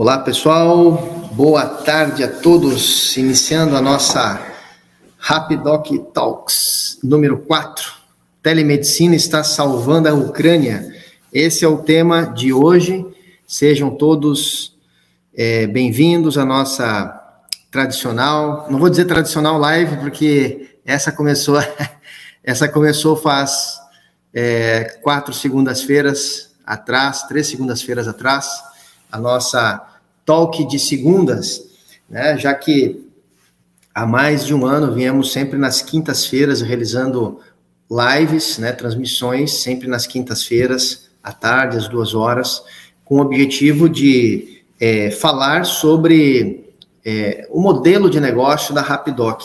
Olá, pessoal. Boa tarde a todos. Iniciando a nossa Rapidoc Talks número 4. Telemedicina está salvando a Ucrânia. Esse é o tema de hoje. Sejam todos é, bem-vindos à nossa tradicional, não vou dizer tradicional live, porque essa começou, essa começou faz é, quatro segundas-feiras atrás, três segundas-feiras atrás, a nossa talk de segundas, né, já que há mais de um ano viemos sempre nas quintas-feiras realizando lives, né, transmissões, sempre nas quintas-feiras, à tarde, às duas horas, com o objetivo de é, falar sobre é, o modelo de negócio da Rapidoc,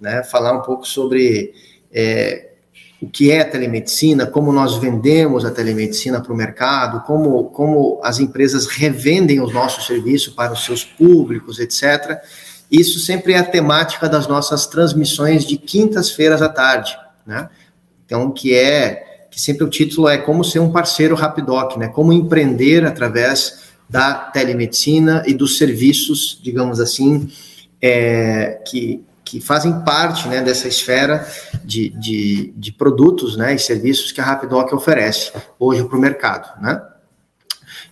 né, falar um pouco sobre é, o que é a telemedicina, como nós vendemos a telemedicina para o mercado, como, como as empresas revendem os nossos serviços para os seus públicos, etc. Isso sempre é a temática das nossas transmissões de quintas-feiras à tarde, né? Então, que é, que sempre o título é como ser um parceiro Rapidoc, né? Como empreender através da telemedicina e dos serviços, digamos assim, é, que, que fazem parte né, dessa esfera de, de, de, produtos né, e serviços que a Rapidoc oferece hoje para o mercado. Né?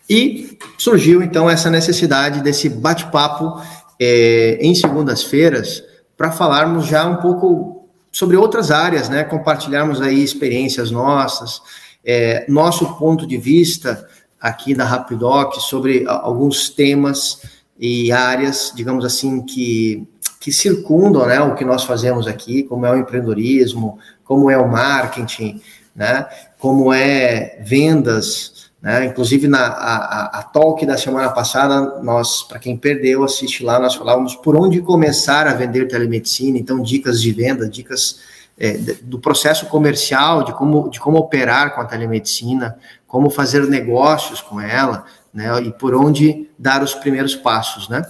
E surgiu então essa necessidade desse bate-papo é, em segundas-feiras para falarmos já um pouco sobre outras áreas, né, compartilharmos aí experiências nossas, é, nosso ponto de vista aqui da Rapidoc sobre alguns temas e áreas, digamos assim, que que circundam né, o que nós fazemos aqui, como é o empreendedorismo, como é o marketing, né, como é vendas, né, inclusive na a, a, talk da semana passada, nós, para quem perdeu, assiste lá, nós falávamos por onde começar a vender telemedicina, então dicas de venda, dicas é, do processo comercial, de como, de como operar com a telemedicina, como fazer negócios com ela, né, e por onde dar os primeiros passos, né.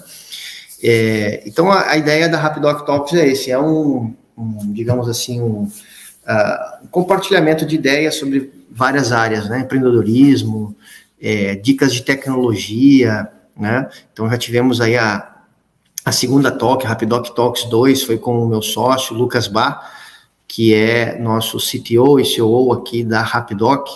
É, então, a, a, ideia da Rapidoc Talks é esse, é um, um digamos assim, um, uh, compartilhamento de ideias sobre várias áreas, né? Empreendedorismo, é, dicas de tecnologia, né? Então, já tivemos aí a, a segunda talk, Rapidoc Talks 2, foi com o meu sócio, Lucas Bar, que é nosso CTO e CEO aqui da Rapidoc.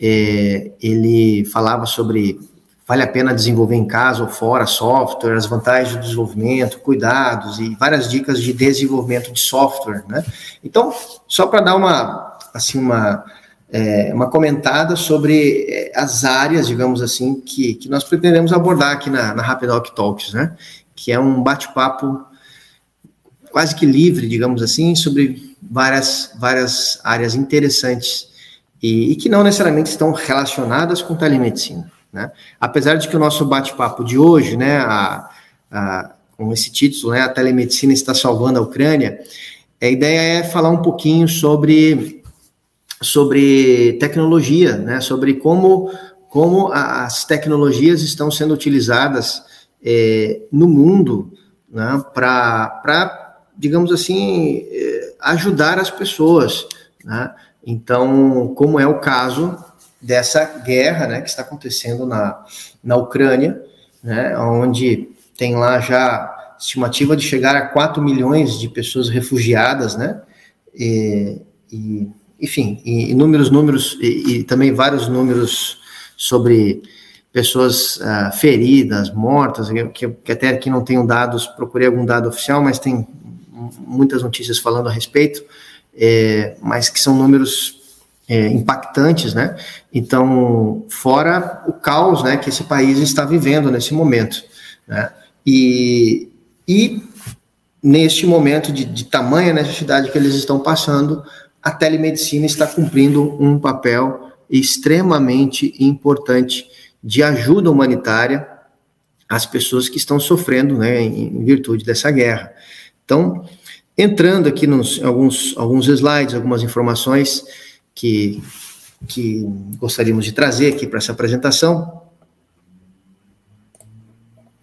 É, ele falava sobre vale a pena desenvolver em casa ou fora software, as vantagens do desenvolvimento, cuidados e várias dicas de desenvolvimento de software, né? Então, só para dar uma, assim, uma, é, uma comentada sobre é, as áreas, digamos assim, que, que nós pretendemos abordar aqui na, na Rapidoc Talks, né? Que é um bate-papo quase que livre, digamos assim, sobre várias, várias áreas interessantes e, e que não necessariamente estão relacionadas com telemedicina. Né? Apesar de que o nosso bate-papo de hoje, né, a, a, com esse título, né, a telemedicina está salvando a Ucrânia, a ideia é falar um pouquinho sobre, sobre tecnologia, né, sobre como, como as tecnologias estão sendo utilizadas é, no mundo né, para, digamos assim, é, ajudar as pessoas. Né? Então, como é o caso dessa guerra né, que está acontecendo na, na Ucrânia, né, onde tem lá já estimativa de chegar a 4 milhões de pessoas refugiadas, né, e, e enfim, inúmeros números, e, e, também vários números sobre pessoas uh, feridas, mortas, que, que até aqui não tenho dados, procurei algum dado oficial, mas tem muitas notícias falando a respeito, é, mas que são números é, impactantes, né? Então, fora o caos, né, que esse país está vivendo nesse momento, né? E, e neste momento de, de tamanha necessidade que eles estão passando, a telemedicina está cumprindo um papel extremamente importante de ajuda humanitária às pessoas que estão sofrendo, né, em virtude dessa guerra. Então, entrando aqui nos alguns alguns slides, algumas informações que, que gostaríamos de trazer aqui para essa apresentação.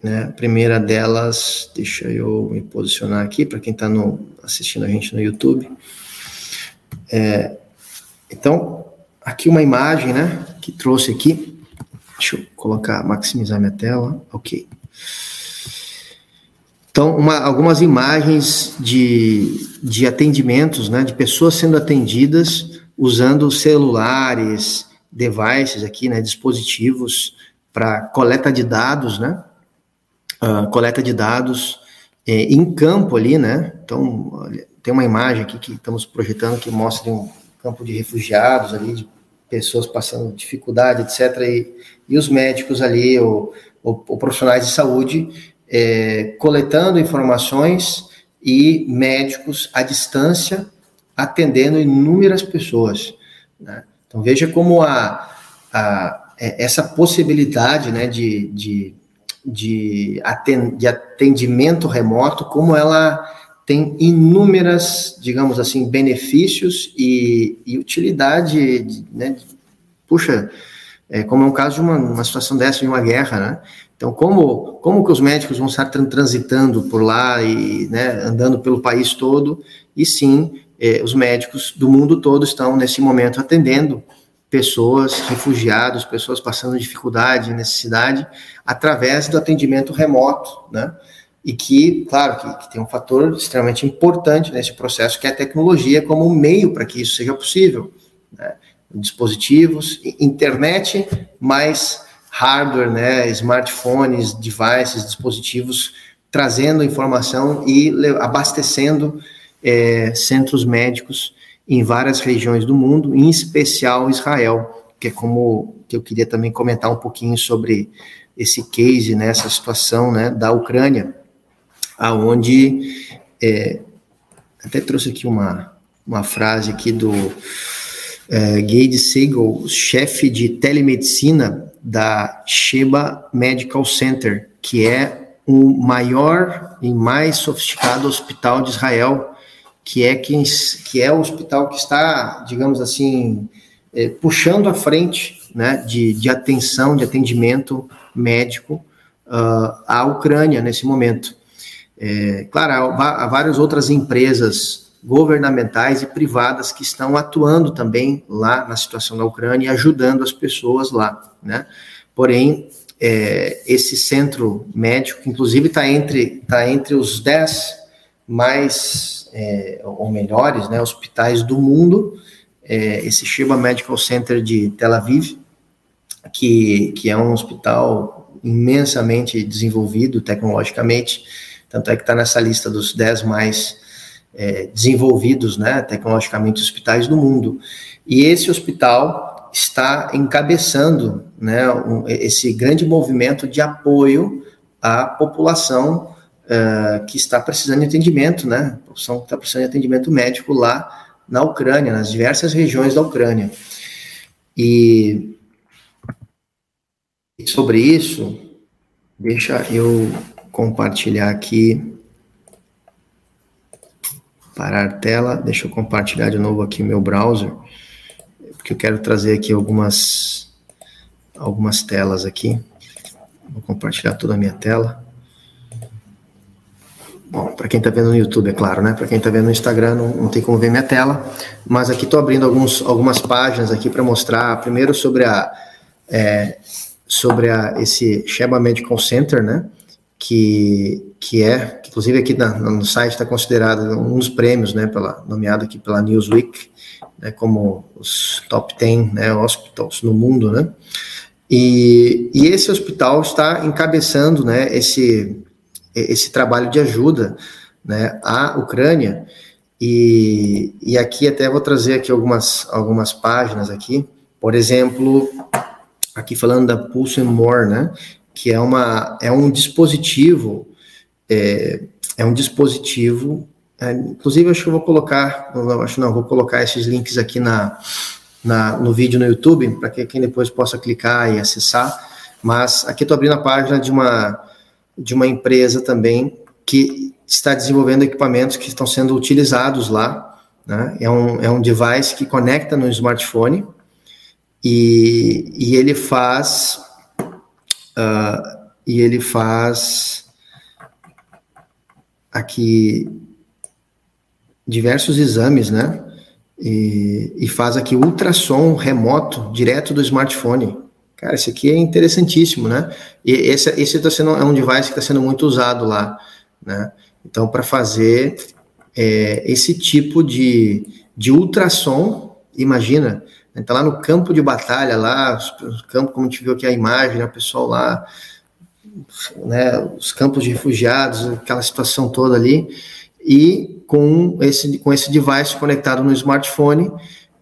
Né? A primeira delas, deixa eu me posicionar aqui para quem está assistindo a gente no YouTube. É, então, aqui uma imagem, né, que trouxe aqui. Deixa eu colocar, maximizar minha tela. Ok. Então, uma, algumas imagens de, de atendimentos, né, de pessoas sendo atendidas usando celulares, devices aqui, né, dispositivos para coleta de dados, né, uh, coleta de dados é, em campo ali, né, então tem uma imagem aqui que estamos projetando que mostra um campo de refugiados ali, de pessoas passando dificuldade, etc., e, e os médicos ali, ou, ou, ou profissionais de saúde, é, coletando informações e médicos à distância atendendo inúmeras pessoas. Né? Então veja como a, a, é, essa possibilidade né, de, de, de, atendimento remoto, como ela tem inúmeras, digamos assim, benefícios e, e utilidade, né? Puxa, é, como é um caso de uma, uma situação dessa, de uma guerra, né? Então, como, como que os médicos vão estar transitando por lá e né, andando pelo país todo? E sim, eh, os médicos do mundo todo estão, nesse momento, atendendo pessoas, refugiados, pessoas passando dificuldade, necessidade, através do atendimento remoto, né? E que, claro, que, que tem um fator extremamente importante nesse processo, que é a tecnologia como um meio para que isso seja possível. Né? Dispositivos, internet, mais hardware, né, smartphones, devices, dispositivos, trazendo informação e abastecendo é, centros médicos em várias regiões do mundo, em especial Israel, que é como que eu queria também comentar um pouquinho sobre esse case, né, essa situação né, da Ucrânia, aonde é, até trouxe aqui uma, uma frase aqui do é, Gade Siegel, chefe de telemedicina da Sheba Medical Center, que é o maior e mais sofisticado hospital de Israel, que é quem, que é o hospital que está, digamos assim, é, puxando à frente, né, de, de atenção, de atendimento médico uh, à Ucrânia nesse momento. É, claro, há, há várias outras empresas governamentais e privadas que estão atuando também lá na situação da Ucrânia e ajudando as pessoas lá, né? Porém, é, esse centro médico, inclusive, está entre, tá entre os dez mais, é, ou melhores, né, hospitais do mundo, é, esse Sheba Medical Center de Tel Aviv, que, que é um hospital imensamente desenvolvido tecnologicamente, tanto é que está nessa lista dos dez mais é, desenvolvidos, né, tecnologicamente, hospitais do mundo. E esse hospital está encabeçando, né, um, esse grande movimento de apoio à população uh, que está precisando de atendimento, né, a população que está precisando de atendimento médico lá na Ucrânia, nas diversas regiões da Ucrânia. E sobre isso, deixa eu compartilhar aqui parar tela, deixa eu compartilhar de novo aqui o meu browser, porque eu quero trazer aqui algumas, algumas telas aqui. Vou compartilhar toda a minha tela. Bom, para quem está vendo no YouTube, é claro, né? Para quem está vendo no Instagram, não, não, tem como ver minha tela, mas aqui estou abrindo alguns, algumas páginas aqui para mostrar, primeiro sobre a é, sobre a, esse Sheba Medical Center, né? Que que é, inclusive aqui na, no site está considerado um dos prêmios, né, pela, nomeado aqui pela Newsweek, né, como os top 10 né, hospitals no mundo, né, e, e esse hospital está encabeçando, né, esse, esse trabalho de ajuda, né, à Ucrânia, e, e aqui até vou trazer aqui algumas, algumas páginas aqui, por exemplo, aqui falando da Pulse and More, né, que é, uma, é um dispositivo é, é um dispositivo. É, inclusive, acho que eu vou colocar, acho não, vou colocar esses links aqui na, na no vídeo no YouTube, para que quem depois possa clicar e acessar. Mas aqui estou abrindo a página de uma, de uma empresa também que está desenvolvendo equipamentos que estão sendo utilizados lá. Né? É, um, é um device que conecta no smartphone e, e ele faz. Uh, e ele faz aqui diversos exames, né? E, e, faz aqui ultrassom remoto direto do smartphone. Cara, esse aqui é interessantíssimo, né? E esse, esse tá sendo, é um device que está sendo muito usado lá, né? Então, para fazer é, esse tipo de, de ultrassom, imagina, está lá no campo de batalha, lá, campo, como a gente viu aqui a imagem, né, o pessoal lá, né, os campos de refugiados, aquela situação toda ali, e com esse, com esse device conectado no smartphone,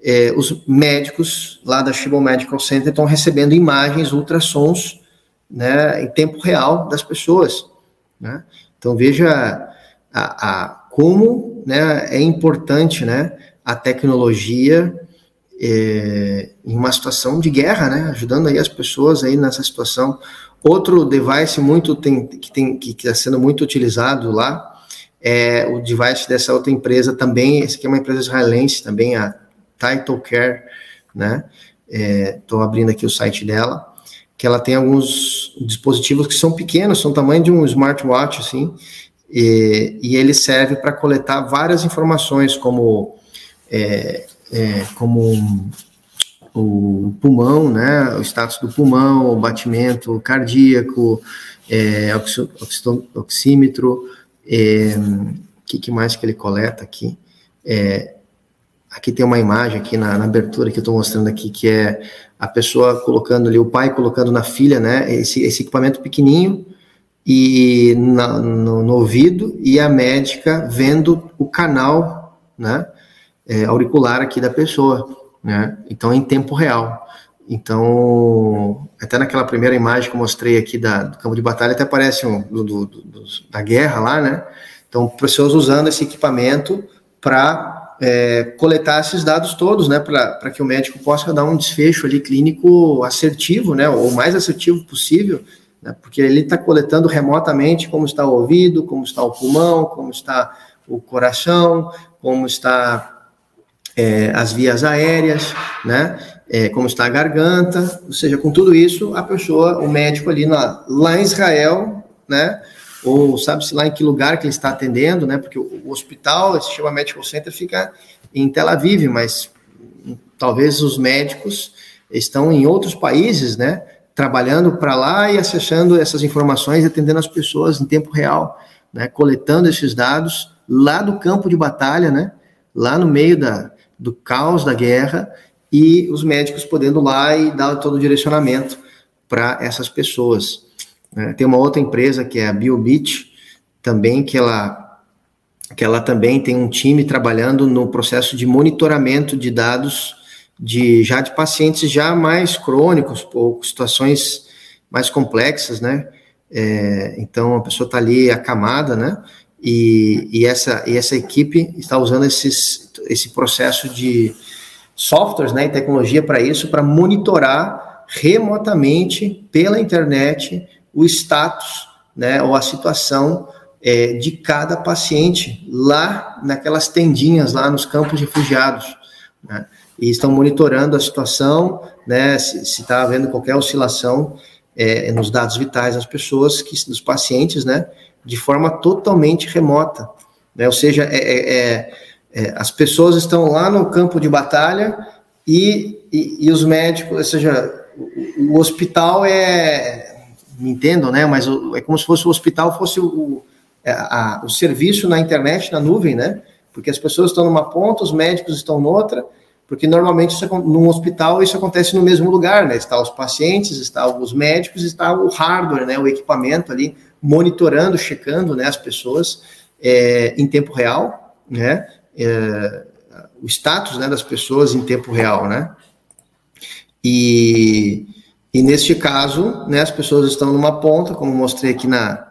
é, os médicos lá da Shibon Medical Center estão recebendo imagens, ultrassons, né, em tempo real das pessoas, né? Então veja a, a como né, é importante né, a tecnologia é, em uma situação de guerra, né, ajudando aí as pessoas aí nessa situação. Outro device muito tem, que tem que está sendo muito utilizado lá é o device dessa outra empresa também. Essa aqui é uma empresa israelense também, a Title Care, né? Estou é, abrindo aqui o site dela, que ela tem alguns dispositivos que são pequenos, são tamanho de um smartwatch, assim, e, e ele serve para coletar várias informações, como, é, é, como o pulmão, né, o status do pulmão, o batimento cardíaco, é, oxímetro, é, o que, que, mais que ele coleta aqui? É, aqui tem uma imagem aqui na, na abertura que eu estou mostrando aqui, que é a pessoa colocando ali, o pai colocando na filha, né, esse, esse equipamento pequenininho, e na, no, no, ouvido e a médica vendo o canal, né, é, auricular aqui da pessoa, né, então em tempo real. Então, até naquela primeira imagem que eu mostrei aqui da, do campo de batalha, até aparece um, do, do, do, da guerra lá, né? Então, pessoas usando esse equipamento para é, coletar esses dados todos, né? Para que o médico possa dar um desfecho ali clínico assertivo, né? O mais assertivo possível né? porque ele está coletando remotamente como está o ouvido, como está o pulmão, como está o coração, como está é, as vias aéreas, né? É, como está a garganta, ou seja, com tudo isso, a pessoa, o médico ali na, lá em Israel, né? Ou sabe-se lá em que lugar que ele está atendendo, né? Porque o, hospital, esse chama Medical Center, fica em Tel Aviv, mas talvez os médicos estão em outros países, né? trabalhando para lá e acessando essas informações, atendendo as pessoas em tempo real, né, coletando esses dados lá do campo de batalha, né, lá no meio da, do caos da guerra, e os médicos podendo lá e dar todo o direcionamento para essas pessoas. Né. Tem uma outra empresa que é a BioBit, também que ela, que ela também tem um time trabalhando no processo de monitoramento de dados de já de pacientes já mais crônicos, ou situações mais complexas, né? É, então a pessoa está ali acamada, né? E, e, essa, e essa equipe está usando esses, esse processo de softwares né, e tecnologia para isso, para monitorar remotamente pela internet o status né, ou a situação é, de cada paciente lá naquelas tendinhas, lá nos campos refugiados. Né? e estão monitorando a situação, né, se está havendo qualquer oscilação é, nos dados vitais das pessoas, que, dos pacientes, né, de forma totalmente remota. Né, ou seja, é, é, é, é as pessoas estão lá no campo de batalha e, e, e os médicos, ou seja, o, o, hospital é, me entendam, né, mas é como se fosse o hospital fosse o, é, a, o serviço na internet, na nuvem, né, porque as pessoas estão numa ponta, os médicos estão noutra, porque normalmente isso, num hospital isso acontece no mesmo lugar, né? Está os pacientes, está os médicos, está o hardware, né? O equipamento ali monitorando, checando, né? As pessoas é, em tempo real, né? É, o status né, das pessoas em tempo real, né? E, e neste caso, né, as pessoas estão numa ponta, como mostrei aqui na.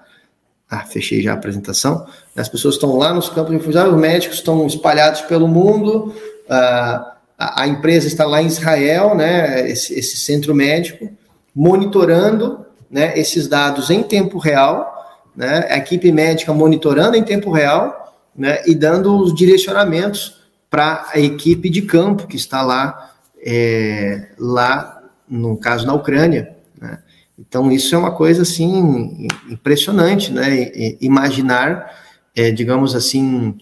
Ah, fechei já a apresentação. As pessoas estão lá nos campos de refugiados, os médicos estão espalhados pelo mundo. Uh, a, a empresa está lá em Israel, né, esse, esse centro médico, monitorando né, esses dados em tempo real, né, a equipe médica monitorando em tempo real né, e dando os direcionamentos para a equipe de campo que está lá, é, lá no caso na Ucrânia. Né. Então isso é uma coisa assim impressionante, né? Imaginar, é, digamos assim,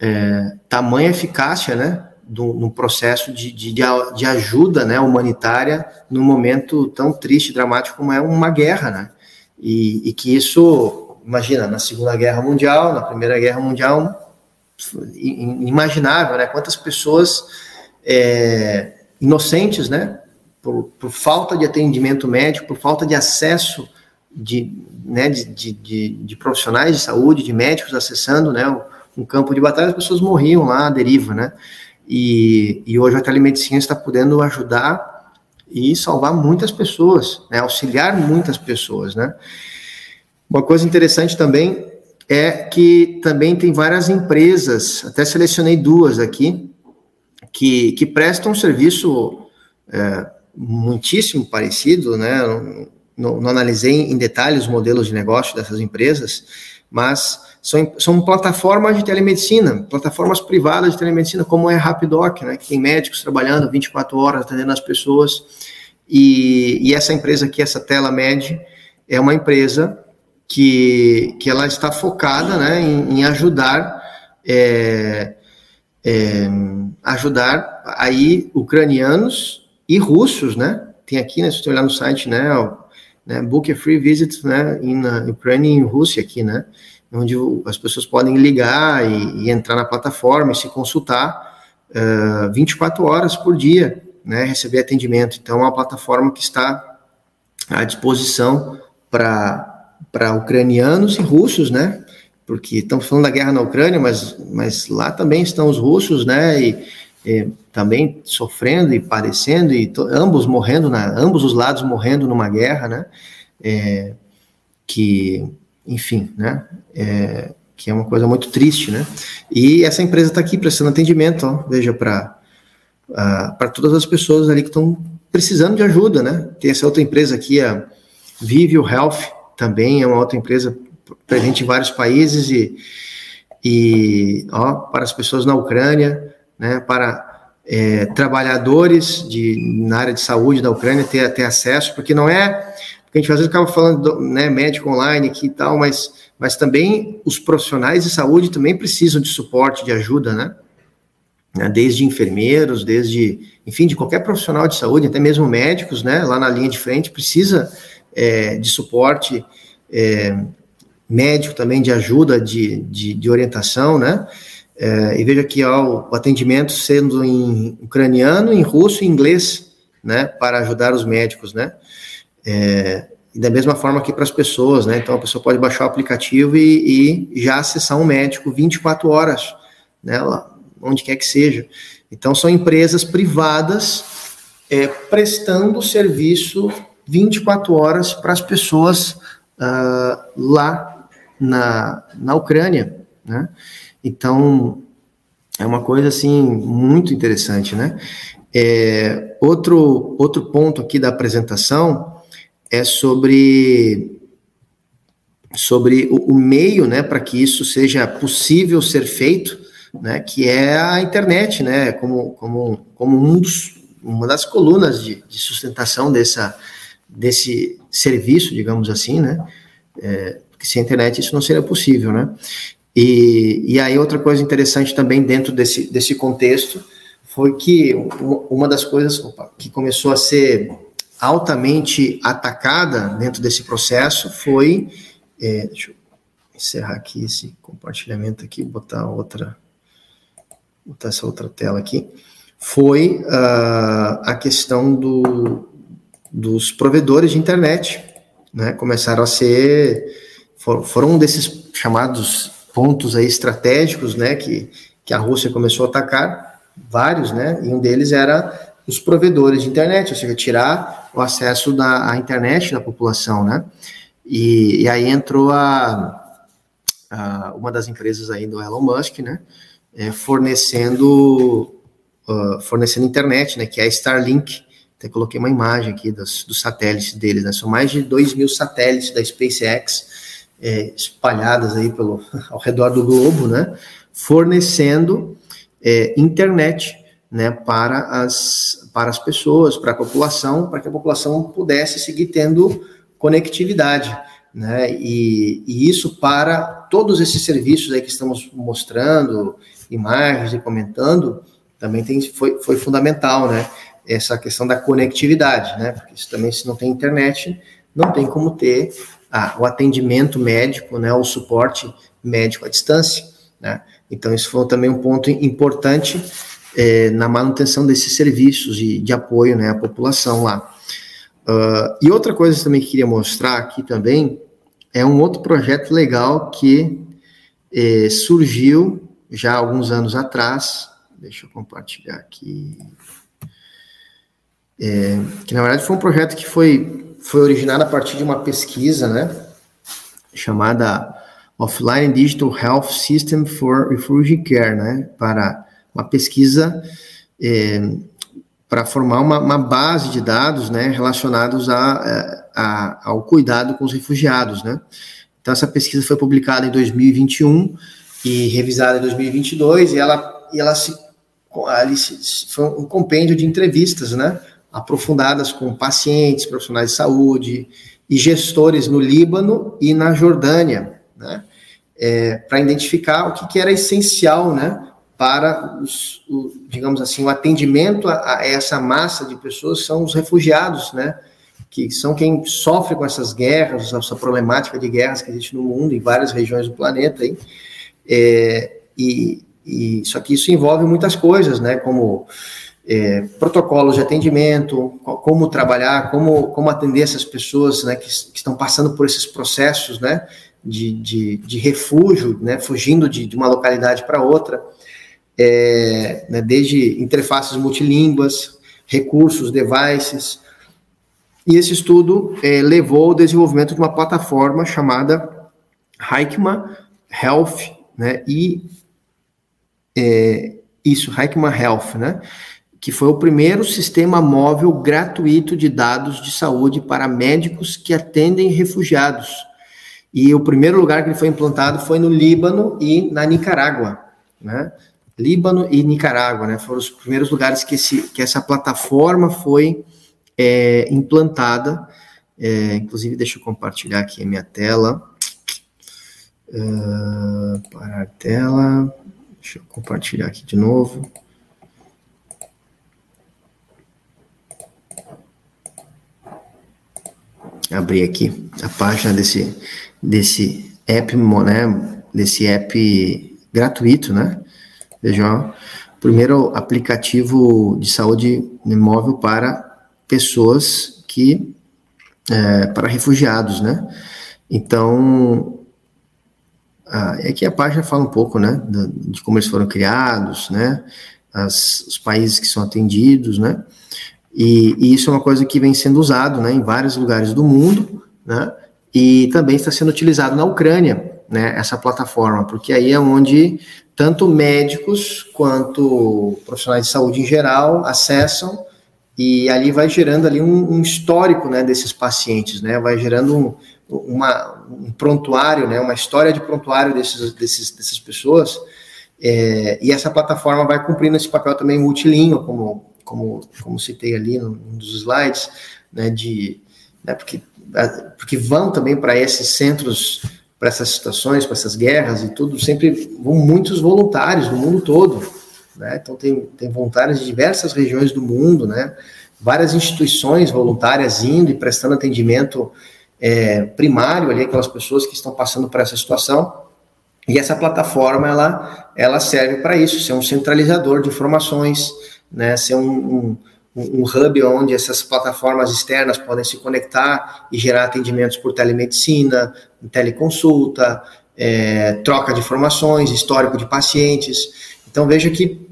é, tamanha eficácia, né? do, no processo de, de, de ajuda né, humanitária num momento tão triste, dramático como é uma guerra, né? E, e, que isso, imagina, na Segunda Guerra Mundial, na Primeira Guerra Mundial, inimaginável, né? Quantas pessoas é, inocentes, né? Por, por, falta de atendimento médico, por falta de acesso de, né, de, de, de, de profissionais de saúde, de médicos acessando, né? Um campo de batalha, as pessoas morriam lá à deriva, né? E, e hoje a telemedicina está podendo ajudar e salvar muitas pessoas, né? auxiliar muitas pessoas, né? Uma coisa interessante também é que também tem várias empresas, até selecionei duas aqui, que, que prestam serviço é, muitíssimo parecido, né? Não, não, analisei em detalhes os modelos de negócio dessas empresas, mas são, são plataformas de telemedicina, plataformas privadas de telemedicina, como é a Rapidoc, né, que tem médicos trabalhando 24 horas atendendo as pessoas. E, e essa empresa aqui, essa TelaMed, é uma empresa que, que ela está focada né, em, em ajudar é, é, ajudar aí ucranianos e russos, né? Tem aqui, né, se você olhar no site, né, né? Book a Free Visit, né, in uh, Ukraine e Rússia aqui, né? onde as pessoas podem ligar e, e entrar na plataforma e se consultar uh, 24 horas por dia, né, receber atendimento. Então, é uma plataforma que está à disposição para ucranianos e russos, né, porque estamos falando da guerra na Ucrânia, mas, mas lá também estão os russos, né, e, e também sofrendo e padecendo, e ambos morrendo, na, ambos os lados morrendo numa guerra, né, é, que enfim, né? É, que é uma coisa muito triste, né? E essa empresa está aqui prestando atendimento, ó, veja, para para todas as pessoas ali que estão precisando de ajuda, né? Tem essa outra empresa aqui, a Vivio Health, também é uma outra empresa presente em vários países e, e ó, para as pessoas na Ucrânia, né? Para é, trabalhadores de, na área de saúde da Ucrânia ter, ter acesso, porque não é porque a gente às vezes acaba falando, do, né, médico online aqui e tal, mas, mas também os profissionais de saúde também precisam de suporte, de ajuda, né? né? Desde enfermeiros, desde, enfim, de qualquer profissional de saúde, até mesmo médicos, né? Lá na linha de frente, precisa é, de suporte é, médico também, de ajuda, de, de, de orientação, né? É, e veja aqui ó, o atendimento sendo em ucraniano, em russo e inglês, né? Para ajudar os médicos, né? É, e da mesma forma que para as pessoas, né? Então a pessoa pode baixar o aplicativo e, e já acessar um médico 24 horas, né? Onde quer que seja. Então são empresas privadas é, prestando serviço 24 horas para as pessoas uh, lá na, na Ucrânia, né? Então é uma coisa assim muito interessante, né? É, outro outro ponto aqui da apresentação é sobre sobre o, o meio, né, para que isso seja possível ser feito, né, que é a internet, né, como, como, como um dos, uma das colunas de, de sustentação dessa, desse serviço, digamos assim, né, é, porque sem internet isso não seria possível, né, e, e aí outra coisa interessante também dentro desse, desse contexto foi que uma das coisas que começou a ser altamente atacada dentro desse processo foi. É, deixa eu encerrar aqui esse compartilhamento aqui, botar outra. botar essa outra tela aqui. Foi uh, a questão do, dos provedores de internet. Né, começaram a ser. For, foram um desses chamados pontos aí estratégicos né, que, que a Rússia começou a atacar, vários, né, e um deles era os provedores de internet, ou seja, tirar o acesso da à internet da população, né? E, e aí entrou a, a, uma das empresas aí do Elon Musk, né? É, fornecendo uh, fornecendo internet, né? Que é a Starlink. Até coloquei uma imagem aqui dos, dos satélites deles, né? São mais de 2 mil satélites da SpaceX é, espalhadas aí pelo ao redor do globo, né? Fornecendo é, internet né, para, as, para as pessoas, para a população, para que a população pudesse seguir tendo conectividade. Né, e, e, isso para todos esses serviços aí que estamos mostrando, imagens e comentando, também tem, foi, foi fundamental, né? Essa questão da conectividade, né? Porque também, se não tem internet, não tem como ter ah, o atendimento médico, né? O suporte médico à distância, né? Então, isso foi também um ponto importante é, na manutenção desses serviços de, de apoio né, à população lá. Uh, e outra coisa também que queria mostrar aqui também é um outro projeto legal que é, surgiu já alguns anos atrás. Deixa eu compartilhar aqui. É, que na verdade foi um projeto que foi, foi originado a partir de uma pesquisa, né? Chamada Offline Digital Health System for Refugee Care, né? Para uma pesquisa é, para formar uma, uma, base de dados, né? Relacionados a, a, ao cuidado com os refugiados, né? Então essa pesquisa foi publicada em 2021 e revisada em 2022 e ela, e ela se, ali se, foi um compêndio de entrevistas, né? Aprofundadas com pacientes, profissionais de saúde e gestores no Líbano e na Jordânia, né? É, para identificar o que, que, era essencial, né, para os, o, digamos assim, o atendimento a, a, essa massa de pessoas são os refugiados, né, que são quem sofre com essas guerras, essa problemática de guerras que existe no mundo, em várias regiões do planeta, aí, é, e, e só que isso envolve muitas coisas, né, como é, protocolos de atendimento, como trabalhar, como, como atender essas pessoas né, que, que estão passando por esses processos né, de, de, de refúgio, né, fugindo de, de uma localidade para outra, é, né, desde interfaces multilínguas, recursos, devices. E esse estudo é, levou ao desenvolvimento de uma plataforma chamada Heikma Health, né, e é, isso, Heikma Health, né, que foi o primeiro sistema móvel gratuito de dados de saúde para médicos que atendem refugiados e o primeiro lugar que ele foi implantado foi no Líbano e na Nicarágua, né? Líbano e Nicarágua, né? Foram os primeiros lugares que, esse, que essa plataforma foi é, implantada. É, inclusive, deixa eu compartilhar aqui a minha tela. Uh, parar a tela. Deixa eu compartilhar aqui de novo. Abrir aqui a página desse desse app, né, desse app gratuito, né? Veja, primeiro aplicativo de saúde móvel para pessoas que é, para refugiados, né? Então, é que a página fala um pouco, né, de como eles foram criados, né, as, os países que são atendidos, né, e, e, isso é uma coisa que vem sendo usado, né, em vários lugares do mundo, né, e também está sendo utilizado na Ucrânia, né, essa plataforma, porque aí é onde tanto médicos quanto profissionais de saúde em geral acessam e ali vai gerando ali um, um histórico, né, desses pacientes, né, vai gerando um, uma, um prontuário, né, uma história de prontuário desses, desses, dessas pessoas, é, e essa plataforma vai cumprindo esse papel também multilíngue, como, como, como citei ali num dos slides, né, de, né, porque porque vão também para esses centros, para essas situações, para essas guerras e tudo, sempre vão muitos voluntários do mundo todo, né? Então tem, tem voluntários de diversas regiões do mundo, né? Várias instituições voluntárias indo e prestando atendimento é, primário ali aquelas pessoas que estão passando por essa situação. E essa plataforma ela, ela serve para isso, ser um centralizador de informações, né? Ser um, um um, hub onde essas plataformas externas podem se conectar e gerar atendimentos por telemedicina, teleconsulta, é, troca de informações, histórico de pacientes. Então veja que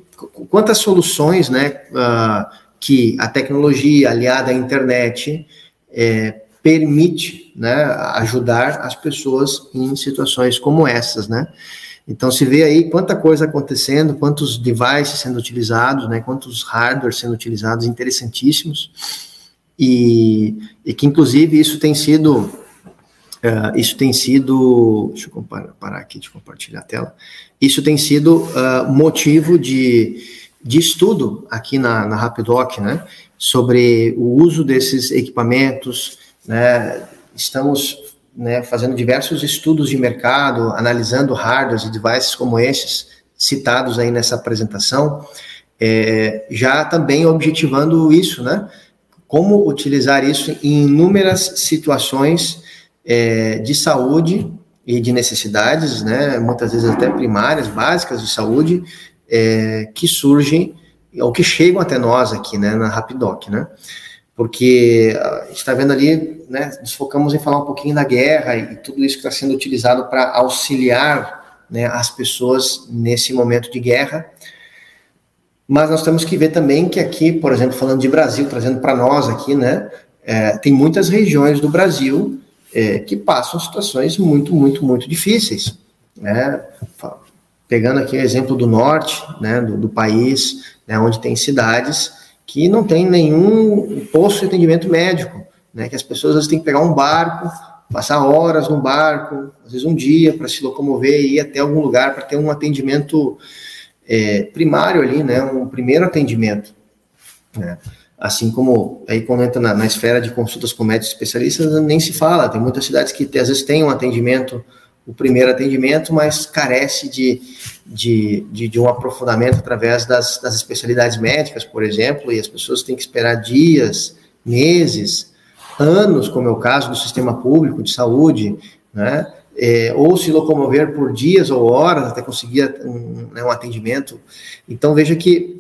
quantas soluções, né, uh, que a tecnologia aliada à internet é, permite, né, ajudar as pessoas em situações como essas, né? Então se vê aí quanta coisa acontecendo, quantos devices sendo utilizados, né, quantos hardware sendo utilizados, interessantíssimos, e, e que inclusive isso tem sido, uh, isso tem sido, deixa eu parar aqui de compartilhar a tela, isso tem sido uh, motivo de, de estudo aqui na, na Rapidoc, né, sobre o uso desses equipamentos, né, estamos né, fazendo diversos estudos de mercado, analisando hardwares e devices como esses citados aí nessa apresentação, é, já também objetivando isso, né? Como utilizar isso em inúmeras situações é, de saúde e de necessidades, né? Muitas vezes até primárias, básicas de saúde, é, que surgem ou que chegam até nós aqui, né? Na Rapidoc, né? Porque a gente está vendo ali, né? Nos focamos em falar um pouquinho da guerra e tudo isso que está sendo utilizado para auxiliar né, as pessoas nesse momento de guerra mas nós temos que ver também que aqui, por exemplo, falando de Brasil, trazendo para nós aqui, né, é, tem muitas regiões do Brasil é, que passam situações muito, muito, muito difíceis. Né? Pegando aqui o exemplo do norte, né, do, do país, né, onde tem cidades que não tem nenhum posto de atendimento médico, né, que as pessoas às vezes têm que pegar um barco, passar horas no barco, às vezes um dia para se locomover e ir até algum lugar para ter um atendimento é, primário ali, né, um primeiro atendimento, né, assim como aí quando entra na, na, esfera de consultas com médicos especialistas, nem se fala, tem muitas cidades que às vezes têm um atendimento, o primeiro atendimento, mas carece de, de, de, de um aprofundamento através das, das especialidades médicas, por exemplo, e as pessoas têm que esperar dias, meses, anos, como é o caso do sistema público de saúde, né, é, ou se locomover por dias ou horas até conseguir um, né, um atendimento. Então veja que,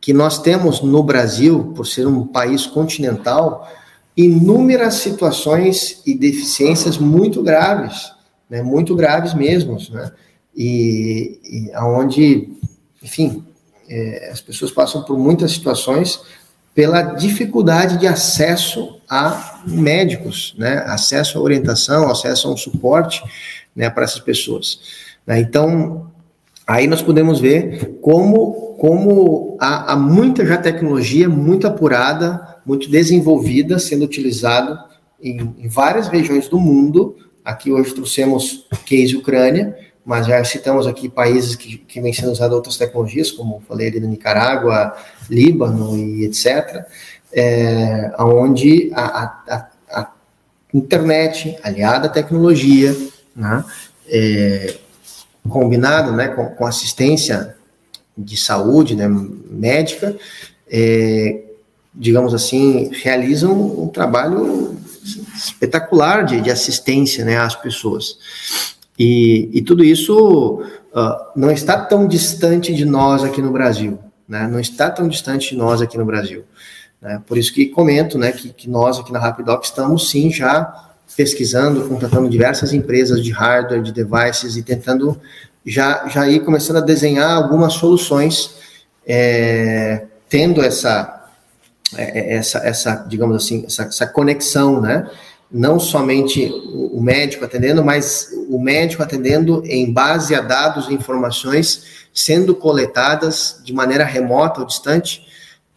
que nós temos no Brasil, por ser um país continental, inúmeras situações e deficiências muito graves, né, muito graves mesmo, né, e, e aonde, enfim, é, as pessoas passam por muitas situações pela dificuldade de acesso a médicos, né? acesso à orientação, acesso a um suporte né, para essas pessoas. Né? Então, aí nós podemos ver como, como há, há, muita já tecnologia muito apurada, muito desenvolvida, sendo utilizado em, em várias regiões do mundo. Aqui hoje trouxemos case Ucrânia, mas já citamos aqui países que, que vêm sendo usadas outras tecnologias, como falei ali na Nicarágua, Líbano e etc., é, onde a, a, a, internet, aliada à tecnologia, né, é, combinado né, com, com, assistência de saúde né, médica, é, digamos assim, realizam um trabalho espetacular de, de assistência né, às pessoas. E, e tudo isso uh, não está tão distante de nós aqui no Brasil, né? não está tão distante de nós aqui no Brasil. Né? Por isso que comento né, que, que nós aqui na Rapidoc estamos sim já pesquisando, contratando diversas empresas de hardware, de devices e tentando já, já ir começando a desenhar algumas soluções, é, tendo essa, é, essa, essa, digamos assim, essa, essa conexão, né? Não somente o médico atendendo, mas o médico atendendo em base a dados e informações sendo coletadas de maneira remota ou distante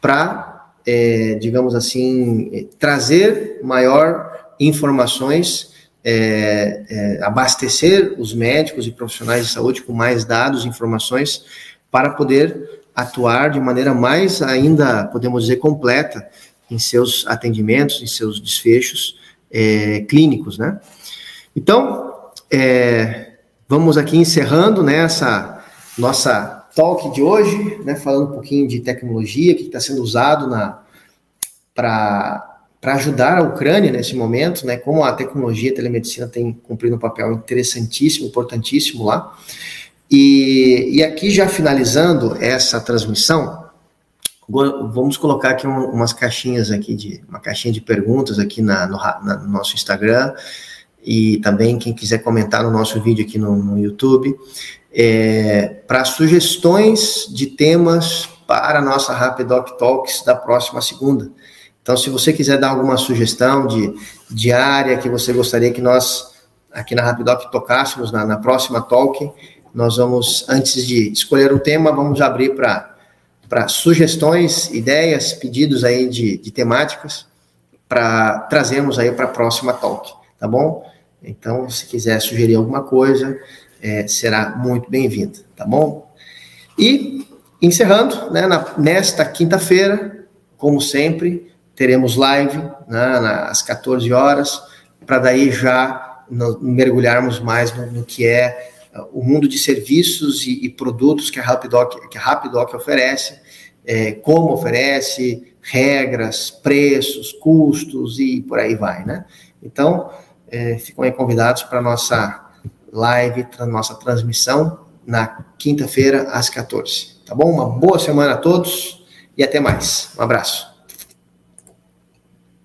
para, é, digamos assim, trazer maior informações, é, é, abastecer os médicos e profissionais de saúde com mais dados e informações para poder atuar de maneira mais ainda, podemos dizer, completa em seus atendimentos, em seus desfechos, é, clínicos, né? Então, é, vamos aqui encerrando né, nossa talk de hoje, né, falando um pouquinho de tecnologia que está sendo usado para para ajudar a Ucrânia nesse momento, né, como a tecnologia a telemedicina tem cumprido um papel interessantíssimo, importantíssimo lá. E, e aqui já finalizando essa transmissão, Vamos colocar aqui um, umas caixinhas aqui de uma caixinha de perguntas aqui na, no, na, no, nosso Instagram e também quem quiser comentar no nosso vídeo aqui no, no YouTube é, para sugestões de temas para a nossa Rapidoc Talks da próxima segunda. Então, se você quiser dar alguma sugestão de, de área que você gostaria que nós aqui na Rapidoc tocássemos na, na próxima talk, nós vamos, antes de escolher um tema, vamos abrir para para sugestões, ideias, pedidos aí de, de temáticas para trazermos aí para a próxima talk, tá bom? Então, se quiser sugerir alguma coisa, é, será muito bem-vindo, tá bom? E encerrando, né, na, nesta quinta-feira, como sempre, teremos live né, às 14 horas, para daí já no, mergulharmos mais no, no que é o mundo de serviços e, e produtos que a Rapidoc, que a Rapidoc oferece é, como oferece, regras, preços, custos e por aí vai, né? Então, é, ficam aí convidados para a nossa live, nossa transmissão na quinta-feira às 14. Tá bom? Uma boa semana a todos e até mais. Um abraço.